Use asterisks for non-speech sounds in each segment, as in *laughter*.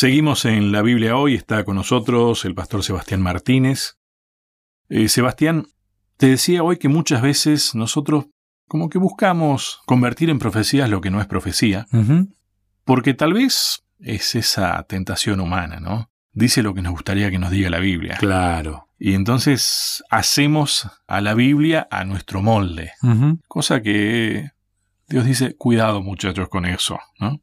Seguimos en la Biblia hoy, está con nosotros el pastor Sebastián Martínez. Eh, Sebastián, te decía hoy que muchas veces nosotros como que buscamos convertir en profecías lo que no es profecía, porque tal vez es esa tentación humana, ¿no? Dice lo que nos gustaría que nos diga la Biblia. Claro. Y entonces hacemos a la Biblia a nuestro molde, cosa que Dios dice, cuidado muchachos con eso, ¿no?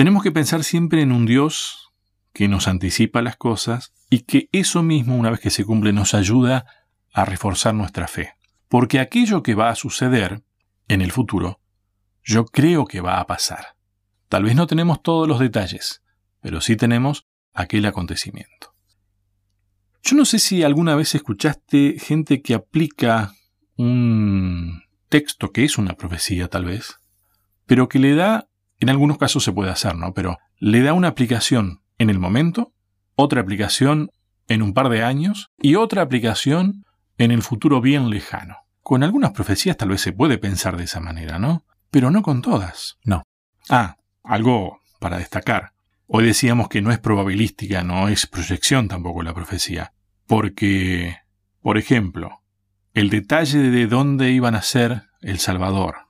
Tenemos que pensar siempre en un Dios que nos anticipa las cosas y que eso mismo, una vez que se cumple, nos ayuda a reforzar nuestra fe. Porque aquello que va a suceder en el futuro, yo creo que va a pasar. Tal vez no tenemos todos los detalles, pero sí tenemos aquel acontecimiento. Yo no sé si alguna vez escuchaste gente que aplica un texto que es una profecía tal vez, pero que le da, en algunos casos se puede hacer, ¿no? Pero le da una aplicación en el momento, otra aplicación en un par de años y otra aplicación en el futuro bien lejano. Con algunas profecías tal vez se puede pensar de esa manera, ¿no? Pero no con todas. No. Ah, algo para destacar. Hoy decíamos que no es probabilística, no es proyección tampoco la profecía. Porque, por ejemplo, el detalle de dónde iban a ser el Salvador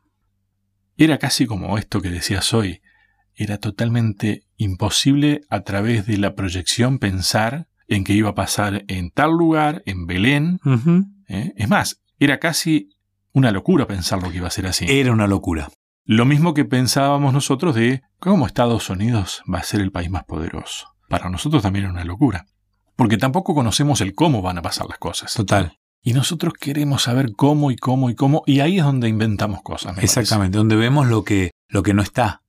era casi como esto que decías hoy. Era totalmente imposible a través de la proyección pensar en que iba a pasar en tal lugar, en Belén. ¿eh? Es más, era casi una locura pensar lo que iba a ser así. Era una locura. Lo mismo que pensábamos nosotros de cómo Estados Unidos va a ser el país más poderoso. Para nosotros también era una locura. Porque tampoco conocemos el cómo van a pasar las cosas. Total. Y nosotros queremos saber cómo y cómo y cómo, y ahí es donde inventamos cosas. Exactamente, donde vemos lo que, lo que no está.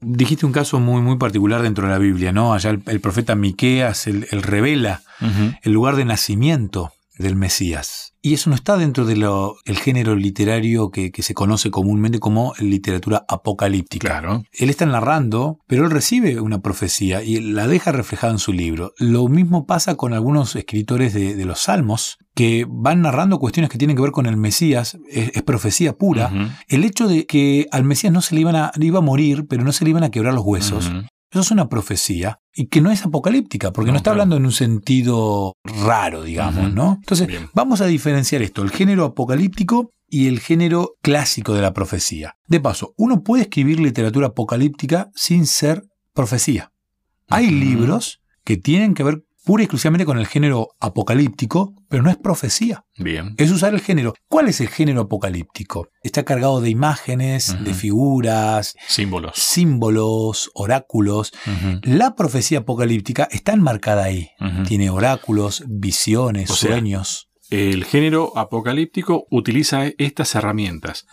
Dijiste un caso muy, muy particular dentro de la Biblia, ¿no? Allá el, profeta Miqueas, él, revela el lugar de nacimiento del Mesías. Y eso no está dentro del género literario que, se conoce comúnmente como literatura apocalíptica. Claro. Él está narrando, pero él recibe una profecía y la deja reflejada en su libro. Lo mismo pasa con algunos escritores de, los Salmos que van narrando cuestiones que tienen que ver con el Mesías, es, profecía pura. El hecho de que al Mesías no se le iban a, iba a morir, pero no se le iban a quebrar los huesos. Eso es una profecía y que no es apocalíptica, porque no, está hablando en un sentido raro, digamos, ¿no? Entonces, vamos a diferenciar esto, el género apocalíptico y el género clásico de la profecía. De paso, uno puede escribir literatura apocalíptica sin ser profecía. Hay libros que tienen que ver pura y exclusivamente con el género apocalíptico, pero no es profecía. Bien. Es usar el género. ¿Cuál es el género apocalíptico? Está cargado de imágenes, de figuras, símbolos, símbolos oráculos. La profecía apocalíptica está enmarcada ahí. Tiene oráculos, visiones, sueños. el género apocalíptico utiliza estas herramientas.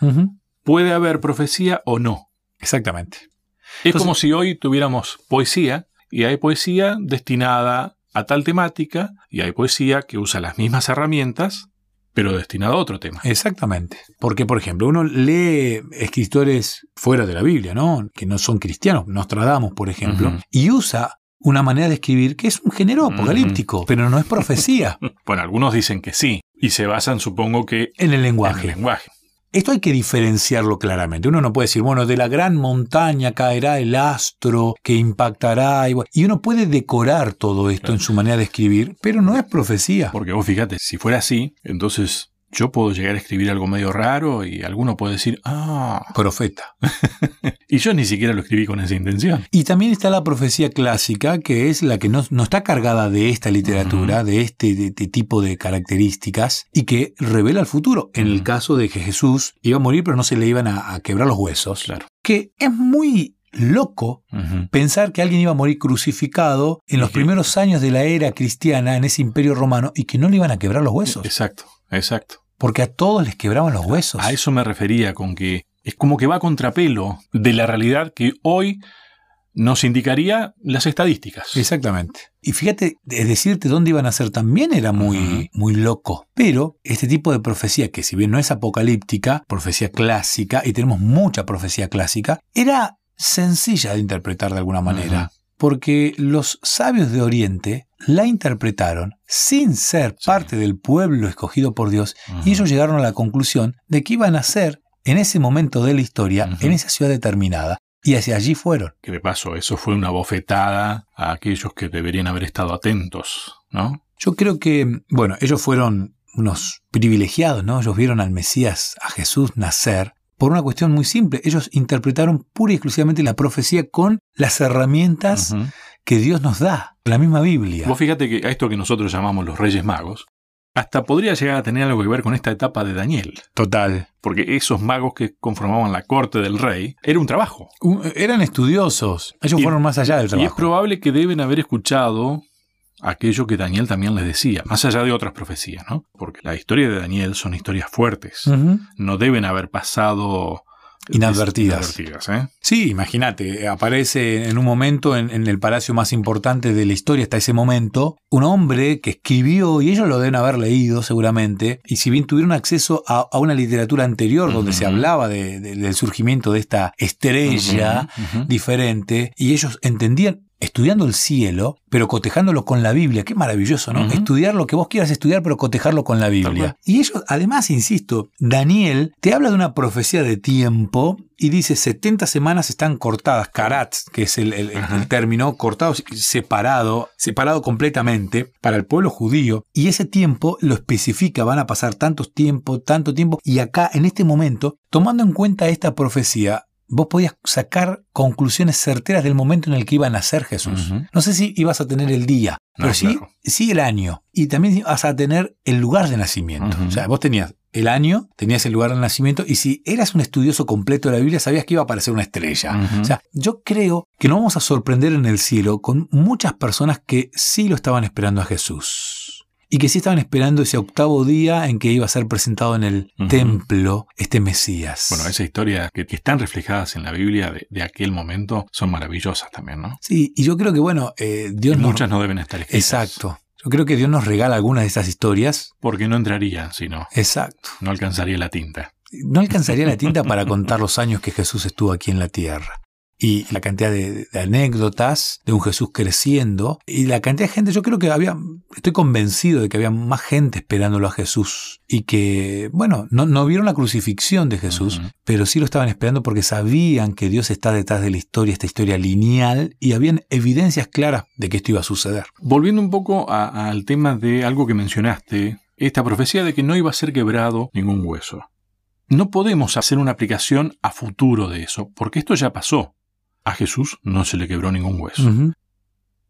Puede haber profecía o no. Exactamente. Es como si hoy tuviéramos poesía y hay poesía destinada a tal temática y hay poesía que usa las mismas herramientas, pero destinada a otro tema. Exactamente. Porque, por ejemplo, uno lee escritores fuera de la Biblia, ¿no? Que no son cristianos, Nostradamus, por ejemplo, y usa una manera de escribir que es un género apocalíptico, pero no es profecía. *laughs* bueno, algunos dicen que sí, y se basan, supongo que, en el lenguaje. En el lenguaje. Esto hay que diferenciarlo claramente. Uno no puede decir, bueno, de la gran montaña caerá el astro que impactará. Y, uno puede decorar todo esto en su manera de escribir, pero no es profecía. Porque vos fíjate, si fuera así, entonces yo puedo llegar a escribir algo medio raro y alguno puede decir, ah, profeta. *laughs* y yo ni siquiera lo escribí con esa intención. Y también está la profecía clásica, que es la que no, está cargada de esta literatura, de, este, tipo de características, y que revela el futuro. En el caso de que Jesús iba a morir, pero no se le iban a, quebrar los huesos. Claro. Que es muy loco pensar que alguien iba a morir crucificado en los primeros años de la era cristiana en ese imperio romano y que no le iban a quebrar los huesos. Exacto, exacto porque a todos les quebraban los huesos. A eso me refería con que es como que va a contrapelo de la realidad que hoy nos indicaría las estadísticas. Exactamente. Y fíjate, decirte dónde iban a ser también era muy, muy loco. Pero este tipo de profecía, que si bien no es apocalíptica, profecía clásica, y tenemos mucha profecía clásica, era sencilla de interpretar de alguna manera. Porque los sabios de Oriente la interpretaron sin ser parte del pueblo escogido por Dios y ellos llegaron a la conclusión de que iban a ser en ese momento de la historia, en esa ciudad determinada. Y hacia allí fueron. Que de paso, eso fue una bofetada a aquellos que deberían haber estado atentos, ¿no? Yo creo que, bueno, ellos fueron unos privilegiados, ¿no? Ellos vieron al Mesías, a Jesús nacer, por una cuestión muy simple. Ellos interpretaron pura y exclusivamente la profecía con las herramientas que Dios nos da, la misma Biblia. Vos fíjate que a esto que nosotros llamamos los Reyes Magos, hasta podría llegar a tener algo que ver con esta etapa de Daniel. Total. Porque esos magos que conformaban la corte del rey era un trabajo. eran estudiosos. Ellos fueron más allá del trabajo. Y es probable que deben haber escuchado aquello que Daniel también les decía, más allá de otras profecías, ¿no? Porque la historia de Daniel son historias fuertes. No deben haber pasado Inadvertidas. ¿eh? Sí, imagínate, aparece en un momento en, el palacio más importante de la historia hasta ese momento, un hombre que escribió, y ellos lo deben haber leído seguramente, y si bien tuvieron acceso a, una literatura anterior donde se hablaba del surgimiento de esta estrella diferente, y ellos entendían, estudiando el cielo, pero cotejándolo con la Biblia. Qué maravilloso, ¿no? Estudiar lo que vos quieras estudiar, pero cotejarlo con la Biblia. Y ellos, además, insisto, Daniel te habla de una profecía de tiempo y dice 70 semanas están cortadas, karat, que es el, término, cortado, separado, separado completamente para el pueblo judío. Y ese tiempo lo especifica, van a pasar tantos tiempo, tanto tiempo. Y acá, en este momento, tomando en cuenta esta profecía, vos podías sacar conclusiones certeras del momento en el que iba a nacer Jesús. No sé si ibas a tener el día, pero sí, sí el año. Y también ibas a tener el lugar de nacimiento. O sea, vos tenías el año, tenías el lugar de nacimiento, y si eras un estudioso completo de la Biblia, sabías que iba a aparecer una estrella. O sea, yo creo que nos vamos a sorprender en el cielo con muchas personas que sí lo estaban esperando a Jesús y que sí estaban esperando ese octavo día en que iba a ser presentado en el templo este Mesías. Bueno, esa historia que, están reflejadas en la Biblia de, aquel momento son maravillosas también, ¿no? Sí, y yo creo que, bueno, eh, Dios... muchas no deben estar escritas. Exacto. Yo creo que Dios nos regala algunas de estas historias. Porque no entraría, sino. Exacto. No alcanzaría la tinta. No alcanzaría la tinta para contar los años que Jesús estuvo aquí en la tierra y la cantidad de, anécdotas de un Jesús creciendo y la cantidad de gente, yo creo que había, estoy convencido de que había más gente esperándolo a Jesús y que, bueno, no, vieron la crucifixión de Jesús, pero sí lo estaban esperando porque sabían que Dios está detrás de la historia, esta historia lineal y habían evidencias claras de que esto iba a suceder. Volviendo un poco al tema de algo que mencionaste, esta profecía de que no iba a ser quebrado ningún hueso. No podemos hacer una aplicación a futuro de eso, porque esto ya pasó a Jesús no se le quebró ningún hueso.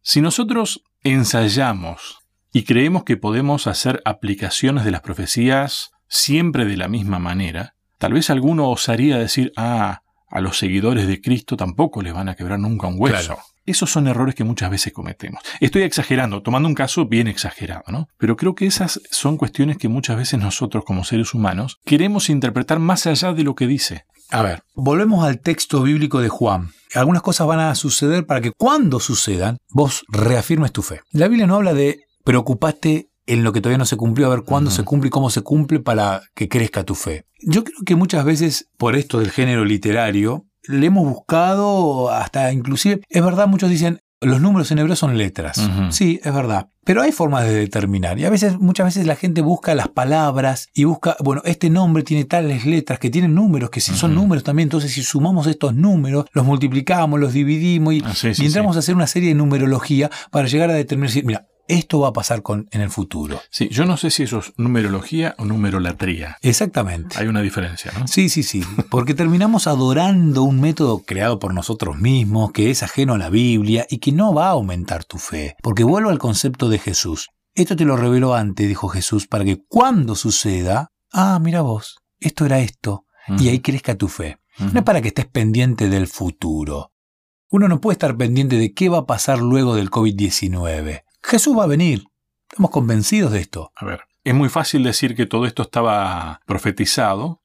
Si nosotros ensayamos y creemos que podemos hacer aplicaciones de las profecías siempre de la misma manera, tal vez alguno osaría decir, ah, a los seguidores de Cristo tampoco les van a quebrar nunca un hueso. Esos son errores que muchas veces cometemos. Estoy exagerando, tomando un caso bien exagerado, ¿no? Pero creo que esas son cuestiones que muchas veces nosotros como seres humanos queremos interpretar más allá de lo que dice. A ver, volvemos al texto bíblico de Juan. Algunas cosas van a suceder para que cuando sucedan vos reafirmes tu fe. La Biblia no habla de preocupate en lo que todavía no se cumplió, a ver cuándo se cumple y cómo se cumple para que crezca tu fe. Yo creo que muchas veces, por esto del género literario, le hemos buscado hasta inclusive, es verdad, muchos dicen, los números en hebreo son letras. Sí, es verdad. Pero hay formas de determinar. Y a veces, muchas veces la gente busca las palabras y busca, bueno, este nombre tiene tales letras que tienen números, que si son números también. Entonces, si sumamos estos números, los multiplicamos, los dividimos y, ah, entramos a hacer una serie de numerología para llegar a determinar, mira, esto va a pasar con, en el futuro. Sí, yo no sé si eso es numerología o numerolatría. Exactamente. Hay una diferencia, ¿no? Sí, sí, sí. Porque terminamos adorando un método creado por nosotros mismos, que es ajeno a la Biblia y que no va a aumentar tu fe. Porque vuelvo al concepto de Jesús. Esto te lo reveló antes, dijo Jesús, para que cuando suceda, ah, mira vos, esto era esto, y ahí crezca tu fe. No es para que estés pendiente del futuro. Uno no puede estar pendiente de qué va a pasar luego del COVID-19. Jesús va a venir. Estamos convencidos de esto. A ver, es muy fácil decir que todo esto estaba profetizado,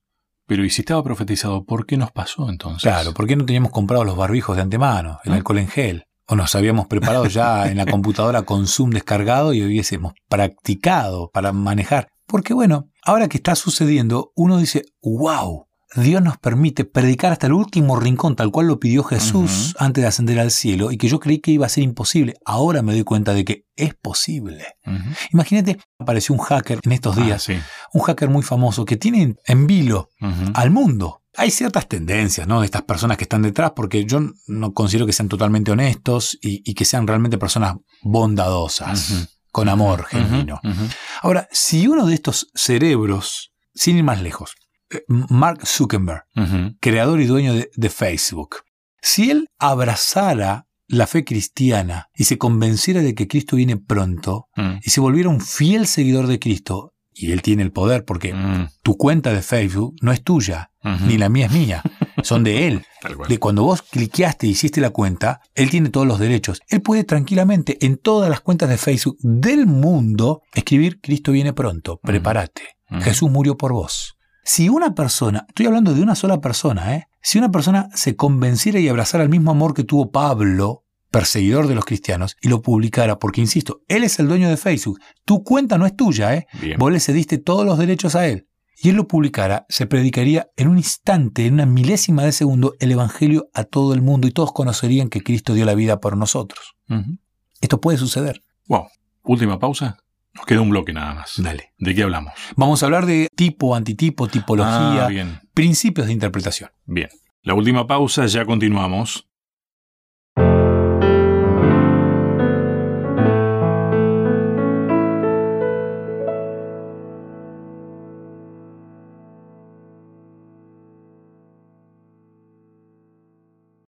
pero ¿y si estaba profetizado, por qué nos pasó entonces? Claro, ¿por qué no teníamos comprado los barbijos de antemano, el alcohol en gel? O nos habíamos preparado ya en la computadora con Zoom descargado y hubiésemos practicado para manejar. Porque bueno, ahora que está sucediendo, uno dice, wow, Dios nos permite predicar hasta el último rincón, tal cual lo pidió Jesús antes de ascender al cielo, y que yo creí que iba a ser imposible. Ahora me doy cuenta de que es posible. Imagínate, apareció un hacker en estos ah, días, un hacker muy famoso que tiene en vilo al mundo. Hay ciertas tendencias, ¿no? De estas personas que están detrás, porque yo no considero que sean totalmente honestos y, que sean realmente personas bondadosas, con amor genuino. Ahora, si uno de estos cerebros, sin ir más lejos, Mark Zuckerberg, creador y dueño de, Facebook, si él abrazara la fe cristiana y se convenciera de que Cristo viene pronto mm. y se volviera un fiel seguidor de Cristo, y él tiene el poder porque mm. tu cuenta de Facebook no es tuya, ni la mía es mía, *laughs* son de él. De cuando vos cliqueaste y hiciste la cuenta, él tiene todos los derechos. Él puede tranquilamente en todas las cuentas de Facebook del mundo escribir Cristo viene pronto, prepárate. Jesús murió por vos. Si una persona, estoy hablando de una sola persona, ¿eh? si una persona se convenciera y abrazara el mismo amor que tuvo Pablo, perseguidor de los cristianos, y lo publicara, porque insisto, él es el dueño de Facebook, tu cuenta no es tuya, ¿eh? vos le cediste todos los derechos a él, y él lo publicara, se predicaría en un instante, en una milésima de segundo, el Evangelio a todo el mundo y todos conocerían que Cristo dio la vida por nosotros. Esto puede suceder. Wow. Última pausa. Nos queda un bloque nada más. Dale. ¿De qué hablamos? Vamos a hablar de tipo, antitipo, tipología, ah, principios de interpretación. Bien. La última pausa, ya continuamos.